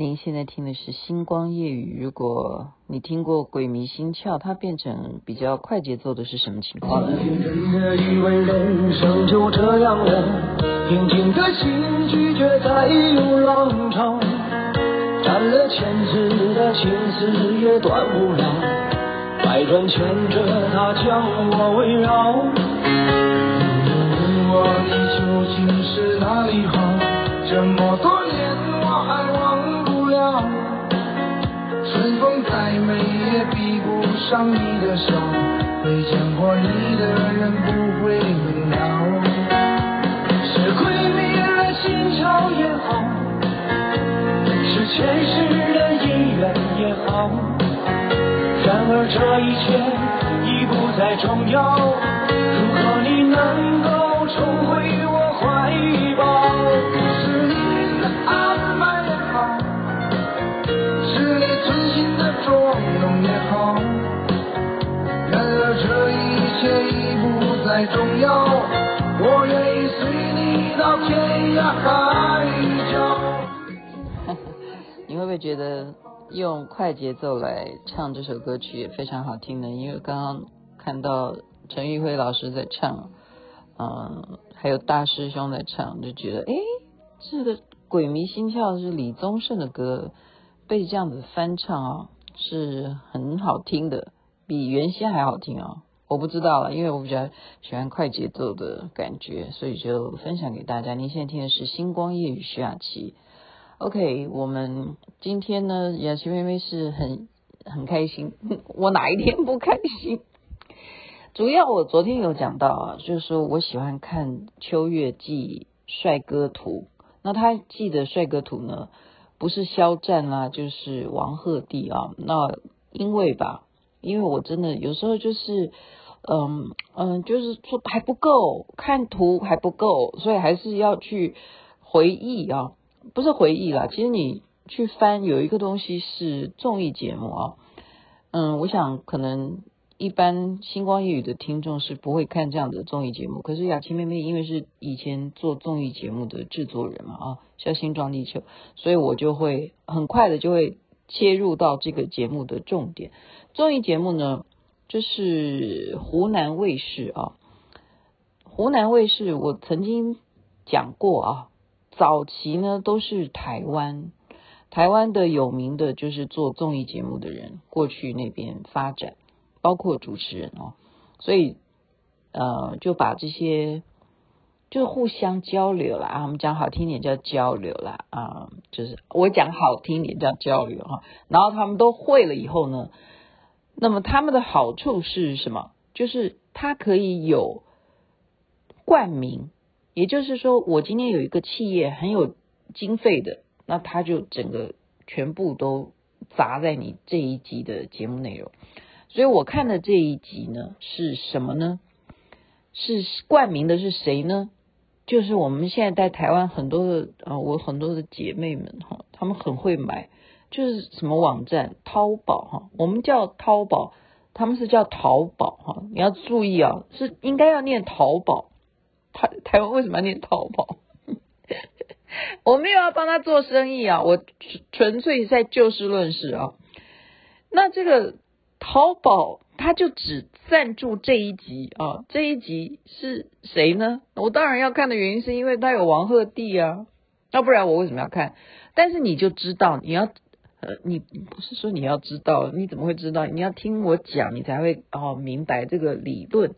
您现在听的是《星光夜语》。如果你听过《鬼迷心窍》，它变成比较快节奏的是什么情况？真。的以为人生就这样了，平静的心拒绝再有浪潮，斩了千次的情丝也断不了，百转千折它将我围绕。问我你究竟是哪里好？这么多春风再美也比不上你的笑，没见过你的人不会明了。是鬼迷了心窍也好，是前世的姻缘也好，然而这一切已不再重要。如果你能够重回我怀抱。切已不再重要，我愿意随你到天涯海角。你会不会觉得用快节奏来唱这首歌曲也非常好听呢？因为刚刚看到陈玉辉老师在唱，嗯，还有大师兄在唱，就觉得哎，这个鬼迷心窍是李宗盛的歌，被这样子翻唱啊，是很好听的，比原先还好听啊。我不知道了，因为我比较喜欢快节奏的感觉，所以就分享给大家。您现在听的是《星光夜雨》徐雅琪。OK，我们今天呢，雅琪妹妹是很很开心。我哪一天不开心？主要我昨天有讲到啊，就是说我喜欢看秋月记帅哥图。那他记的帅哥图呢，不是肖战啦，就是王鹤棣啊。那因为吧，因为我真的有时候就是。嗯嗯，就是说还不够，看图还不够，所以还是要去回忆啊，不是回忆啦。其实你去翻有一个东西是综艺节目啊，嗯，我想可能一般星光夜雨的听众是不会看这样的综艺节目，可是雅琪妹妹因为是以前做综艺节目的制作人嘛啊，像星撞地球，所以我就会很快的就会切入到这个节目的重点。综艺节目呢，这是湖南卫视啊，湖南卫视我曾经讲过啊，早期呢都是台湾，台湾的有名的就是做综艺节目的人过去那边发展，包括主持人哦，所以呃就把这些就互相交流啦，我们讲好听点叫交流啦啊，就是我讲好听点叫交流哈，然后他们都会了以后呢。那么他们的好处是什么？就是它可以有冠名，也就是说，我今天有一个企业很有经费的，那他就整个全部都砸在你这一集的节目内容。所以我看的这一集呢，是什么呢？是冠名的是谁呢？就是我们现在在台湾很多的啊，我很多的姐妹们哈，她们很会买。就是什么网站，淘宝哈，我们叫淘宝，他们是叫淘宝哈。你要注意啊，是应该要念淘宝。台台湾为什么要念淘宝？我没有要帮他做生意啊，我纯粹在就事论事啊。那这个淘宝，他就只赞助这一集啊，这一集是谁呢？我当然要看的原因是因为他有王鹤棣啊，要不然我为什么要看？但是你就知道你要。呃，你不是说你要知道，你怎么会知道？你要听我讲，你才会哦明白这个理论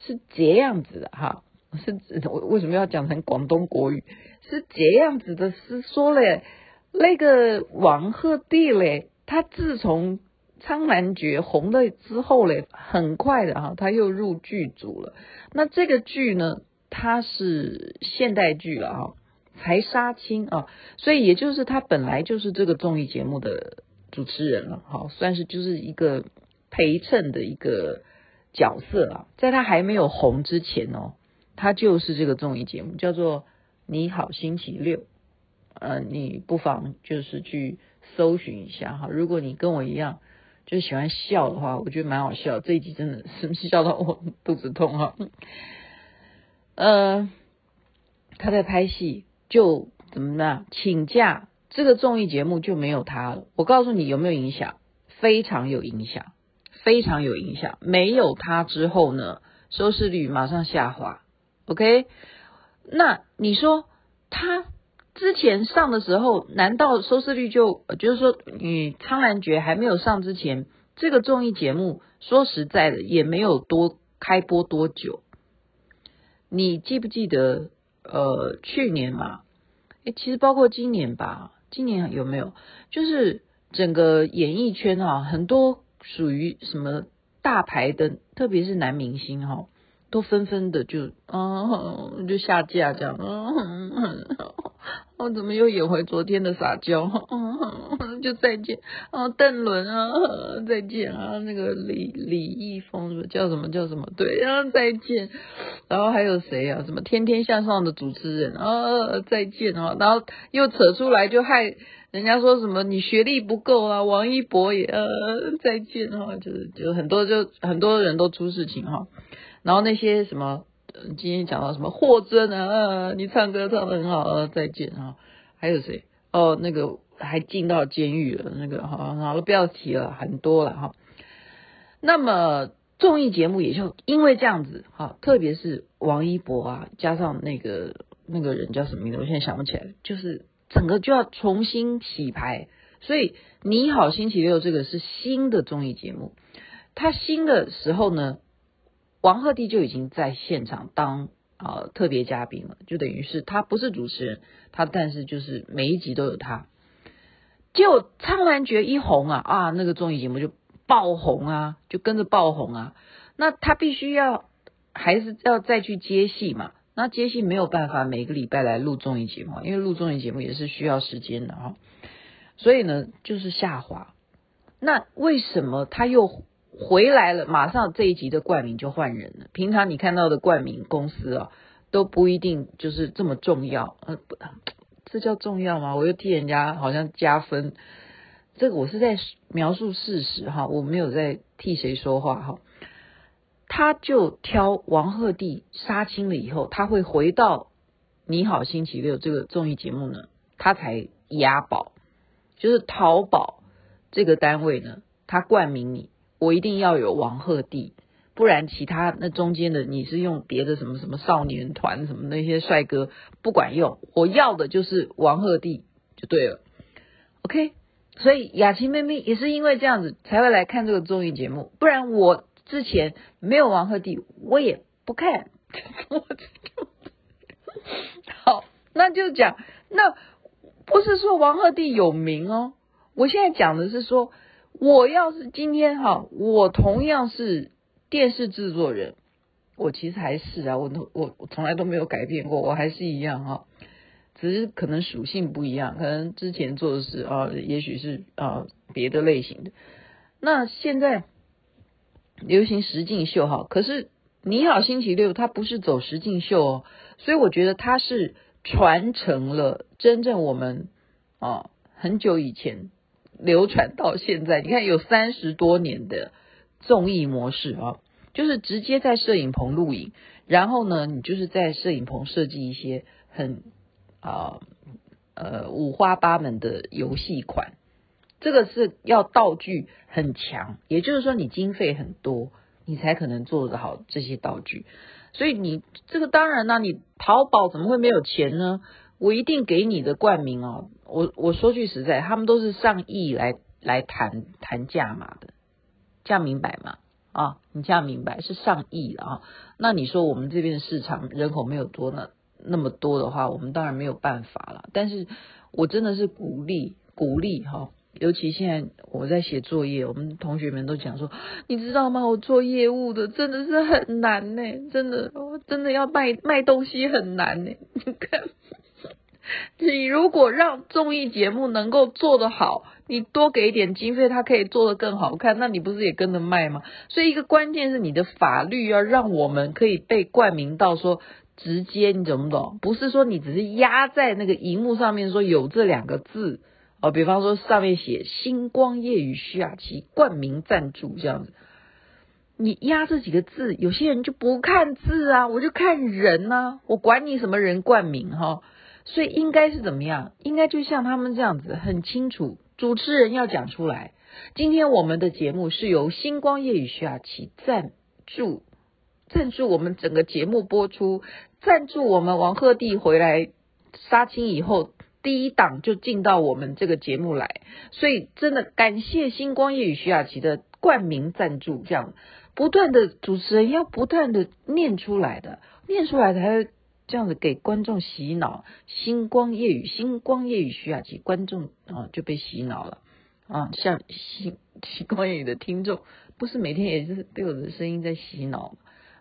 是这样子的哈。是我为什么要讲成广东国语？是这样子的，是说嘞，那个王鹤棣嘞，他自从《苍兰诀》红了之后嘞，很快的哈，他又入剧组了。那这个剧呢，它是现代剧了哈。才杀青啊，所以也就是他本来就是这个综艺节目的主持人了，好，算是就是一个陪衬的一个角色啊。在他还没有红之前哦，他就是这个综艺节目叫做《你好星期六》，呃，你不妨就是去搜寻一下哈。如果你跟我一样就喜欢笑的话，我觉得蛮好笑。这一集真的是笑到我肚子痛哈。呃，他在拍戏。就怎么呢？请假这个综艺节目就没有他了。我告诉你有没有影响？非常有影响，非常有影响。没有他之后呢，收视率马上下滑。OK，那你说他之前上的时候，难道收视率就就是说，你《苍兰诀》还没有上之前，这个综艺节目说实在的也没有多开播多久。你记不记得？呃，去年嘛，诶，其实包括今年吧，今年有没有？就是整个演艺圈哈，很多属于什么大牌的，特别是男明星哈、都纷纷的就嗯，就下架这样，嗯，我怎么又演回昨天的撒娇？嗯，就再见啊，邓伦啊，再见啊，那个李李易峰什么叫什么叫什么？对啊，再见。然后还有谁啊？什么天天向上的主持人啊，再见啊。然后又扯出来就害人家说什么你学历不够啊，王一博也呃再见啊，就是就很多就很多人都出事情哈。然后那些什么，今天讲到什么霍尊啊，你唱歌唱得很好啊，再见啊！还有谁？哦，那个还进到监狱了，那个好，好了，不要提了，很多了哈。那么综艺节目也就因为这样子哈，特别是王一博啊，加上那个那个人叫什么名字，我现在想不起来，就是整个就要重新洗牌。所以你好星期六这个是新的综艺节目，它新的时候呢，王鹤棣就已经在现场当啊、特别嘉宾了，就等于是他不是主持人，他但是就是每一集都有他。结果《苍兰诀》一红啊啊，那个综艺节目就爆红啊，就跟着爆红啊。那他必须要还是要再去接戏嘛？那接戏没有办法每个礼拜来录综艺节目，因为录综艺节目也是需要时间的哈。所以呢，就是下滑。那为什么他又？回来了，马上这一集的冠名就换人了。平常你看到的冠名公司啊，都不一定就是这么重要。呃，不，这叫重要吗？我又替人家好像加分。这个我是在描述事实哈，我没有在替谁说话哈。他就挑王鹤棣杀青了以后，他会回到《你好星期六》这个综艺节目呢，他才押宝，就是淘宝这个单位呢，他冠名你。我一定要有王鹤棣，不然其他那中间的你是用别的什么什么少年团什么那些帅哥不管用，我要的就是王鹤棣就对了。OK，所以雅琪妹妹也是因为这样子才会来看这个综艺节目，不然我之前没有王鹤棣我也不看。好，那就讲，那不是说王鹤棣有名哦，我现在讲的是说。我要是今天哈，我同样是电视制作人，我其实还是啊，我我我从来都没有改变过，我还是一样哈，只是可能属性不一样，可能之前做的是啊，也许是啊别的类型的。那现在流行实境秀哈，可是你好星期六它不是走实境秀哦，所以我觉得它是传承了真正我们啊很久以前。流传到现在，你看有三十多年的综艺模式啊，就是直接在摄影棚录影，然后呢，你就是在摄影棚设计一些很啊呃五花八门的游戏款，这个是要道具很强，也就是说你经费很多，你才可能做得好这些道具。所以你这个当然呢，你淘宝怎么会没有钱呢？我一定给你的冠名哦，我我说句实在，他们都是上亿来来谈谈价码的，这样明白吗？啊，你这样明白是上亿啊？那你说我们这边的市场人口没有多那那么多的话，我们当然没有办法了。但是我真的是鼓励鼓励哈，尤其现在我在写作业，我们同学们都讲说，你知道吗？我做业务的真的是很难呢，真的，我真的要卖卖东西很难呢，你看。你如果让综艺节目能够做得好，你多给一点经费，它可以做得更好看，那你不是也跟着卖吗？所以一个关键是你的法律要让我们可以被冠名到说直接，你懂不懂？不是说你只是压在那个荧幕上面说有这两个字哦，比方说上面写星光夜雨徐雅琪冠名赞助这样子，你压这几个字，有些人就不看字啊，我就看人呐、我管你什么人冠名哈。所以应该是怎么样？应该就像他们这样子，很清楚，主持人要讲出来。今天我们的节目是由星光夜雨徐雅琪赞助，赞助我们整个节目播出，赞助我们王鹤棣回来杀青以后第一档就进到我们这个节目来，所以真的感谢星光夜语徐雅琪的冠名赞助，这样不断的主持人要不断的念出来的，念出来才这样子给观众洗脑。星光夜雨，星光夜雨徐雅琪，观众啊就被洗脑了。啊，像星 星光夜雨的听众，不是每天也是被我的声音在洗脑。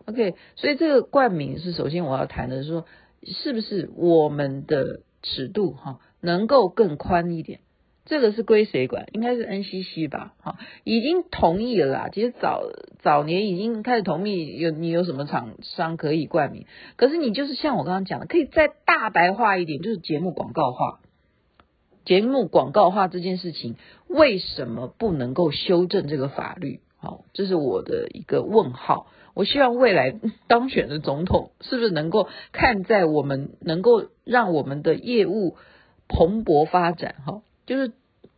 OK，所以这个冠名是首先我要谈的是说，是不是我们的尺度哈能够更宽一点？这个是归谁管？应该是 NCC 吧？哈，已经同意了啦。其实早早年已经开始同意，有你有什么厂商可以冠名？可是你就是像我刚刚讲的，可以再大白话一点，就是节目广告化。节目广告化这件事情，为什么不能够修正这个法律？好，这是我的一个问号。我希望未来当选的总统，是不是能够看在我们能够让我们的业务蓬勃发展？哈，就是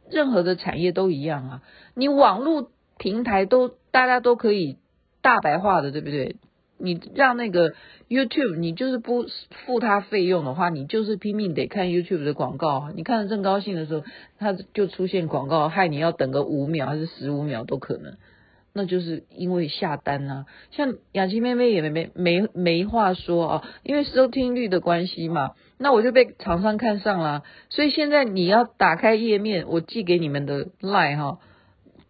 任何的产业都一样啊，你网络平台都大家都可以大白话的，对不对？你让那个 YouTube，你就是不付他费用的话，你就是拼命得看 YouTube 的广告。你看的正高兴的时候，他就出现广告，害你要等个五秒还是十五秒都可能。那就是因为下单啊。像雅琪妹妹也没没没没话说啊，因为收听率的关系嘛，那我就被厂商看上了。所以现在你要打开页面，我寄给你们的 Line 哈。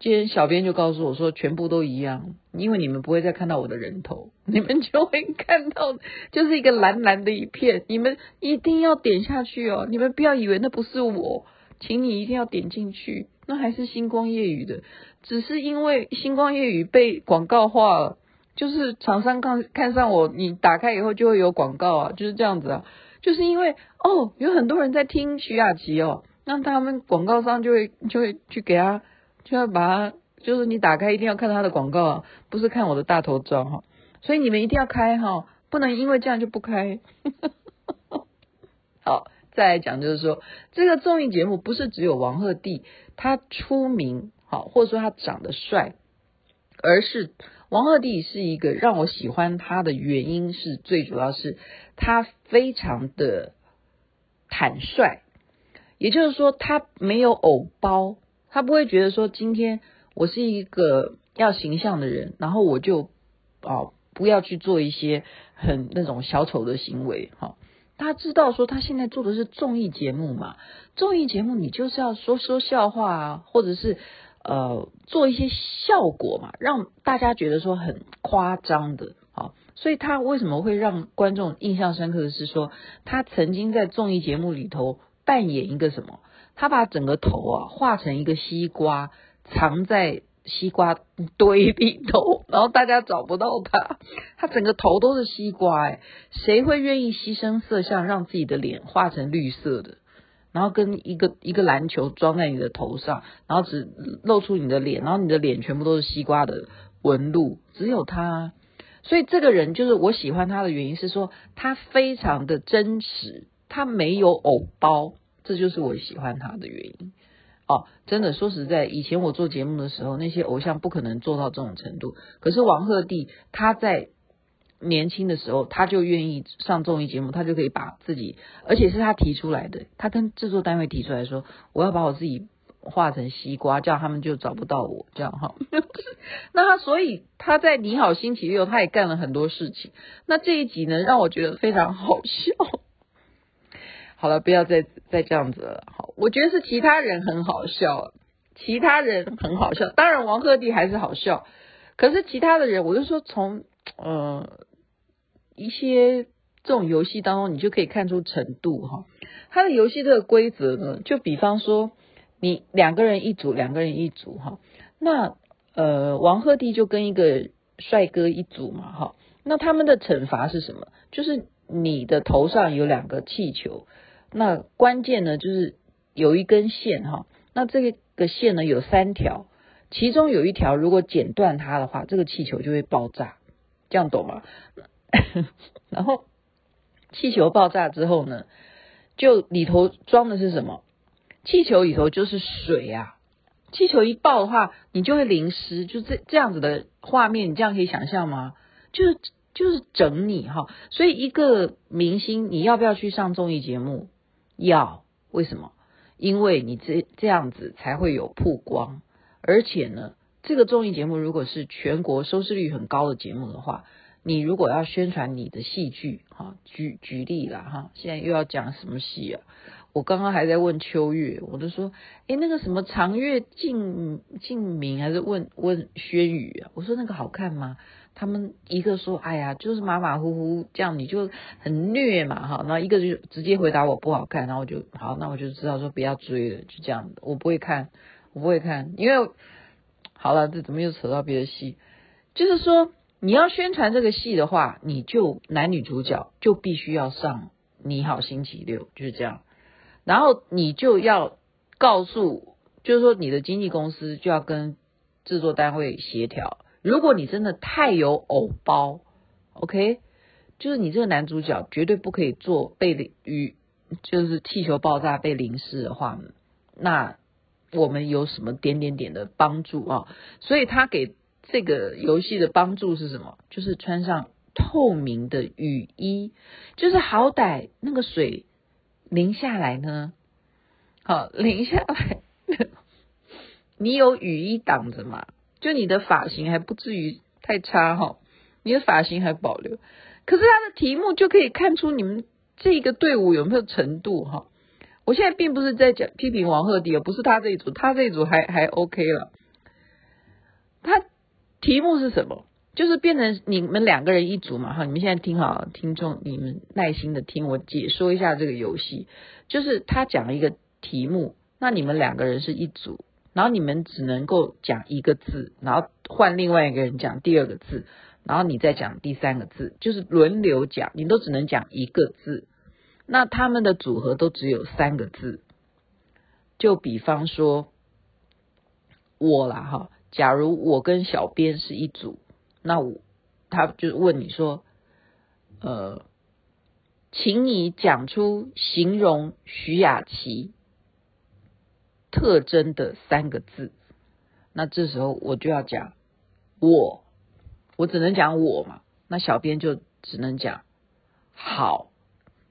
今天小编就告诉我说，全部都一样，因为你们不会再看到我的人头，你们就会看到就是一个蓝蓝的一片。你们一定要点下去哦，你们不要以为那不是我，请你一定要点进去，那还是星光夜雨的，只是因为星光夜雨被广告化了，就是厂商看看上我，你打开以后就会有广告啊，就是这样子啊，就是因为哦，有很多人在听徐雅琪哦，那他们广告商就会就会去给他。就要把它，就是你打开一定要看他的广告啊，不是看我的大头照哈。所以你们一定要开哈，不能因为这样就不开。好，再来讲就是说，这个综艺节目不是只有王鹤棣他出名好，或者说他长得帅，而是王鹤棣是一个让我喜欢他的原因是最主要是他非常的坦率，也就是说他没有偶包。他不会觉得说，今天我是一个要形象的人，然后我就哦不要去做一些很那种小丑的行为哈。他知道说他现在做的是综艺节目嘛，综艺节目你就是要说说笑话啊，或者是呃做一些效果嘛，让大家觉得说很夸张的啊。所以他为什么会让观众印象深刻的是说，他曾经在综艺节目里头扮演一个什么？他把整个头啊画成一个西瓜，藏在西瓜堆里头，然后大家找不到他。他整个头都是西瓜，哎，谁会愿意牺牲色相，让自己的脸画成绿色的，然后跟一个一个篮球装在你的头上，然后只露出你的脸，然后你的脸全部都是西瓜的纹路，只有他。所以这个人就是我喜欢他的原因是说，他非常的真实，他没有偶包。这就是我喜欢他的原因哦，真的说实在，以前我做节目的时候，那些偶像不可能做到这种程度。可是王鹤棣他在年轻的时候，他就愿意上综艺节目，他就可以把自己，而且是他提出来的，他跟制作单位提出来说，我要把我自己画成西瓜，这样他们就找不到我，这样哈。那他所以他在你好星期六，他也干了很多事情。那这一集呢，让我觉得非常好笑。好了，不要再再这样子了。好，我觉得是其他人很好笑，其他人很好笑。当然，王鹤棣还是好笑，可是其他的人，我就说从呃一些这种游戏当中，你就可以看出程度哈。他的游戏这个规则呢，就比方说你两个人一组，两个人一组哈。那呃，王鹤棣就跟一个帅哥一组嘛哈。那他们的惩罚是什么？就是你的头上有两个气球。那关键呢，就是有一根线哈，那这个线呢有三条，其中有一条如果剪断它的话，这个气球就会爆炸，这样懂吗？然后气球爆炸之后呢，就里头装的是什么？气球里头就是水啊。气球一爆的话，你就会淋湿，就这这样子的画面，你这样可以想象吗？就是就是整你哈。所以一个明星，你要不要去上综艺节目？要，为什么？因为你这这样子才会有曝光，而且呢，这个综艺节目如果是全国收视率很高的节目的话，你如果要宣传你的戏剧，哈，举举例了哈，现在又要讲什么戏啊？我刚刚还在问秋月，我就说，哎，那个什么长月烬烬明，还是问问轩宇啊？我说那个好看吗？他们一个说，哎呀，就是马马虎虎这样，你就很虐嘛，哈。然后一个就直接回答我不好看，然后我就好，那我就知道说不要追了，就这样，我不会看，我不会看，因为好了，这怎么又扯到别的戏？就是说你要宣传这个戏的话，你就男女主角就必须要上《你好星期六》，就是这样。然后你就要告诉，就是说你的经纪公司就要跟制作单位协调。如果你真的太有偶包，OK，就是你这个男主角绝对不可以做被淋雨，就是气球爆炸被淋湿的话，那我们有什么点点点的帮助啊？所以他给这个游戏的帮助是什么？就是穿上透明的雨衣，就是好歹那个水。淋下来呢？好，淋下来，你有雨衣挡着嘛？就你的发型还不至于太差哈，你的发型还保留。可是他的题目就可以看出你们这个队伍有没有程度哈。我现在并不是在讲批评王鹤棣，不是他这一组，他这一组还还 OK 了。他题目是什么？就是变成你们两个人一组嘛，哈！你们现在听好，听众，你们耐心的听我解说一下这个游戏。就是他讲了一个题目，那你们两个人是一组，然后你们只能够讲一个字，然后换另外一个人讲第二个字，然后你再讲第三个字，就是轮流讲，你都只能讲一个字。那他们的组合都只有三个字，就比方说我啦，哈，假如我跟小编是一组。那我他就问你说，呃，请你讲出形容徐雅琪特征的三个字。那这时候我就要讲我，我只能讲我嘛。那小编就只能讲好，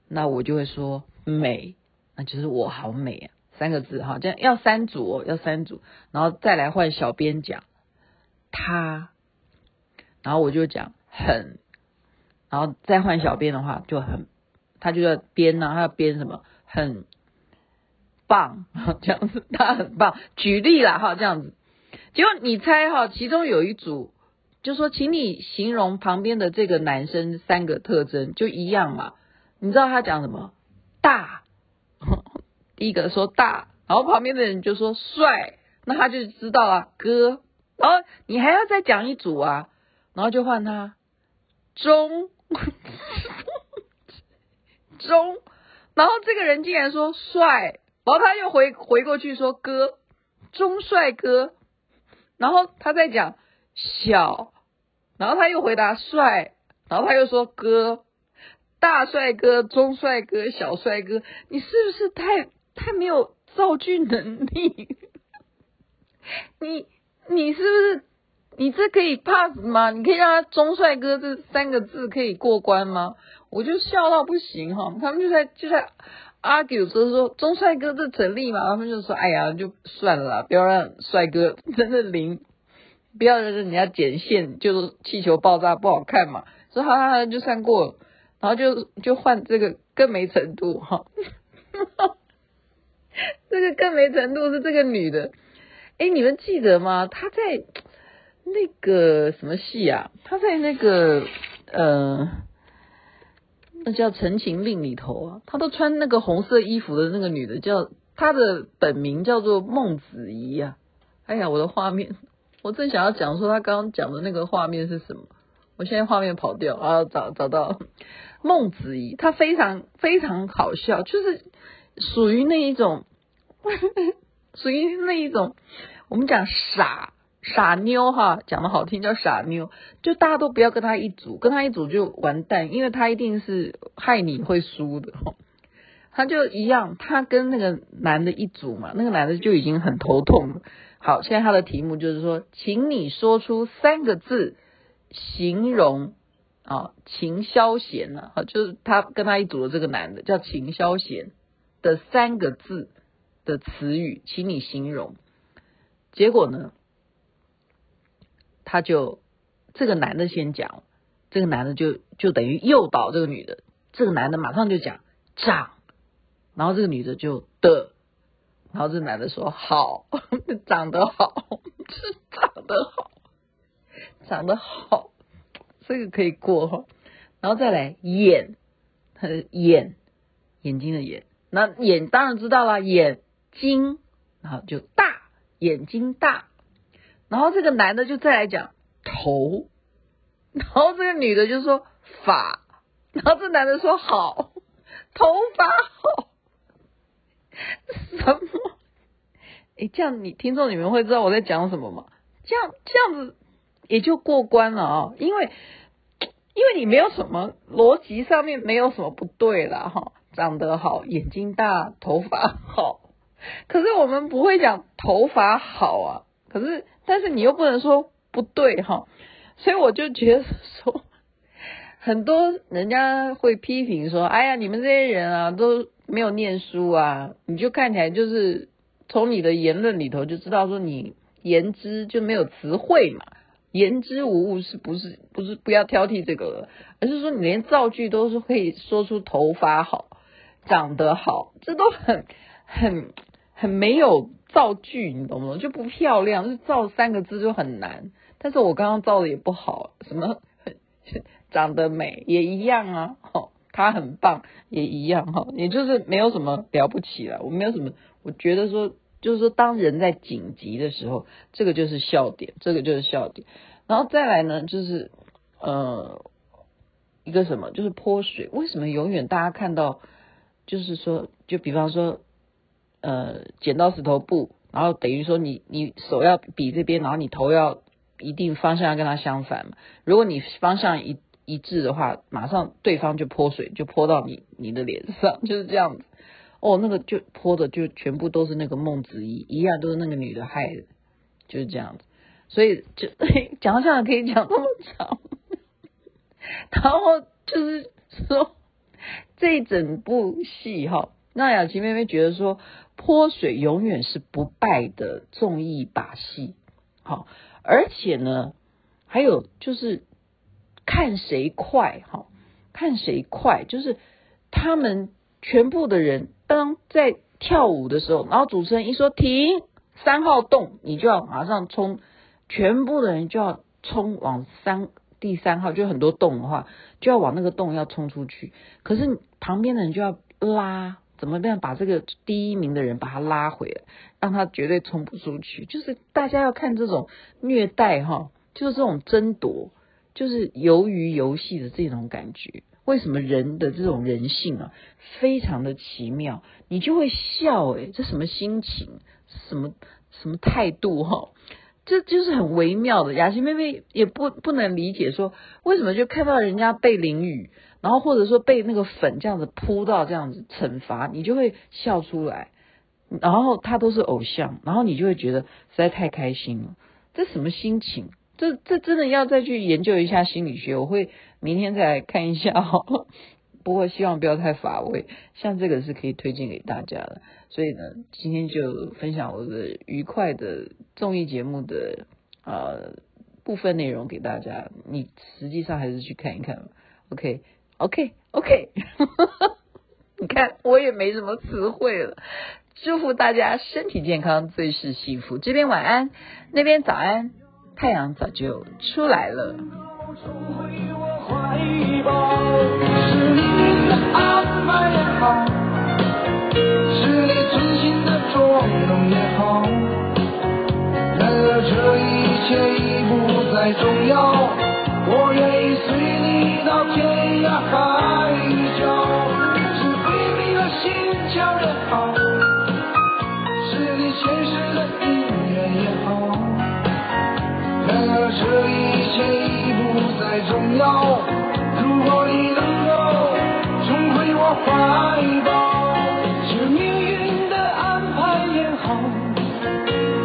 那我就会说美，那就是我好美啊，三个字。哈。这样要三组哦，要三组，然后再来换小编讲。他。然后我就讲很，然后再换小编的话就很，他就要编呢，他要编什么？很。棒 这样子，他很棒。举例啦哈，这样子，结果你猜哈，其中有一组就说，请你形容旁边的这个男生三个特征，就一样嘛。你知道他讲什么？大，第一个说大，然后旁边的人就说帅，那他就知道啊哥，然后你还要再讲一组啊。然后就换他中 中，然后这个人竟然说帅，然后他又回回过去说哥中帅哥，然后他在讲小，然后他又回答帅，然后他又说哥大帅哥中帅哥小帅哥，你是不是太太没有造句能力？你你是不是？你这可以 pass 吗？你可以让他中帅哥这三个字可以过关吗？我就笑到不行哈，他们就在就在 argue 说说中帅哥这成立嘛，他们就说哎呀就算了，不要让帅哥真的零，不要让人家剪线，就是气球爆炸不好看嘛，所以好好好就算过了，然后就就换这个更没程度哈，这个更没程度是这个女的，哎，你们记得吗？她在。那个什么戏啊？她在那个呃，那叫《陈情令》里头啊，他都穿那个红色衣服的那个女的叫她的本名叫做孟子怡、啊。哎呀，我的画面，我正想要讲说他刚刚讲的那个画面是什么，我现在画面跑掉啊，找找到孟子怡，她非常非常好笑，就是属于那一种，属于那一种，我们讲傻。傻妞哈，讲的好听叫傻妞，就大家都不要跟他一组，跟他一组就完蛋，因为他一定是害你会输的。他就一样，他跟那个男的一组嘛，那个男的就已经很头痛了。好，现在他的题目就是说，请你说出三个字形容啊，秦霄贤呢？好，就是他跟他一组的这个男的叫秦霄贤的三个字的词语，请你形容。结果呢，他就这个男的先讲，这个男的就就等于诱导这个女的，这个男的马上就讲长。然后这个女的就的，然后这男的说好，长得好，是 长得好，长得好，这个可以过。然后再来眼，他的眼，眼睛的眼，那眼当然知道了，眼睛，然后就大，眼睛大。然后这个男的就再来讲头，然后这个女的就说发，然后这男的说好，头发好。什么？哎，这样你听众你们会知道我在讲什么吗？这样这样子也就过关了啊，因为因为你没有什么逻辑上面没有什么不对了哈，长得好，眼睛大，头发好，可是我们不会讲头发好啊，可是但是你又不能说不对哈，所以我就觉得说，很多人家会批评说，哎呀，你们这些人啊都。没有念书啊，你就看起来就是从你的言论里头就知道说你言之就没有词汇嘛，言之无物是不是？不是不要挑剔这个了，而是说你连造句都是可以说出头发好、长得好，这都很很很没有造句，你懂吗？就不漂亮，就造三个字就很难。但是我刚刚造的也不好，什么 长得美也一样啊，吼。他很棒，也一样哈，也就是没有什么了不起了。我没有什么，我觉得说，就是说，当人在紧急的时候，这个就是笑点，这个就是笑点。然后再来呢，就是呃，一个什么，就是泼水。为什么永远大家看到，就是说，就比方说，呃，剪刀石头布，然后等于说你你手要比这边，然后你头要一定方向要跟他相反嘛。如果你方向一一致的话，马上对方就泼水，就泼到你你的脸上，就是这样子。哦，那个就泼的就全部都是那个孟子义，一样都是那个女的害的，就是这样子。所以就 讲到这样可以讲那么长，然后就是说这一整部戏哈，那雅琪妹妹觉得说泼水永远是不败的综艺把戏，好，泼水永远是不败的综艺把戏，好，而且呢，还有就是。看谁快哈，看谁快，就是他们全部的人当在跳舞的时候，然后主持人一说停，三号洞，你就要马上冲，全部的人就要冲往三第三号，就很多洞的话，就要往那个洞要冲出去。可是旁边的人就要拉，怎么样把这个第一名的人把他拉回来，让他绝对冲不出去。就是大家要看这种虐待哈，就是这种争夺。就是鱿鱼游戏的这种感觉，为什么人的这种人性啊，非常的奇妙，你就会笑诶，这什么心情，什么什么态度哈，这就是很微妙的。雅琪妹妹也不不能理解说，为什么就看到人家被淋雨，然后或者说被那个粉这样子扑到这样子惩罚，你就会笑出来，然后他都是偶像，然后你就会觉得实在太开心了，这什么心情？这这真的要再去研究一下心理学，我会明天再来看一下哈。不过希望不要太乏味，像这个是可以推荐给大家的。所以呢，今天就分享我的愉快的综艺节目的呃部分内容给大家。你实际上还是去看一看。OK OK OK，你看我也没什么词汇了。祝福大家身体健康，最是幸福。这边晚安，那边早安。太阳早就出来了。重回我怀抱，是你的安排也好，是你存心的捉弄也好，然而这一切已不再重要，我愿意。天涯海角是鬼迷了心窍也好是你前世的姻缘也好然而这一切已不再重要如果你能够重回我怀抱是命运的安排也好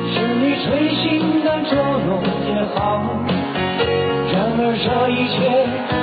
是你存心的捉弄也好然而这一切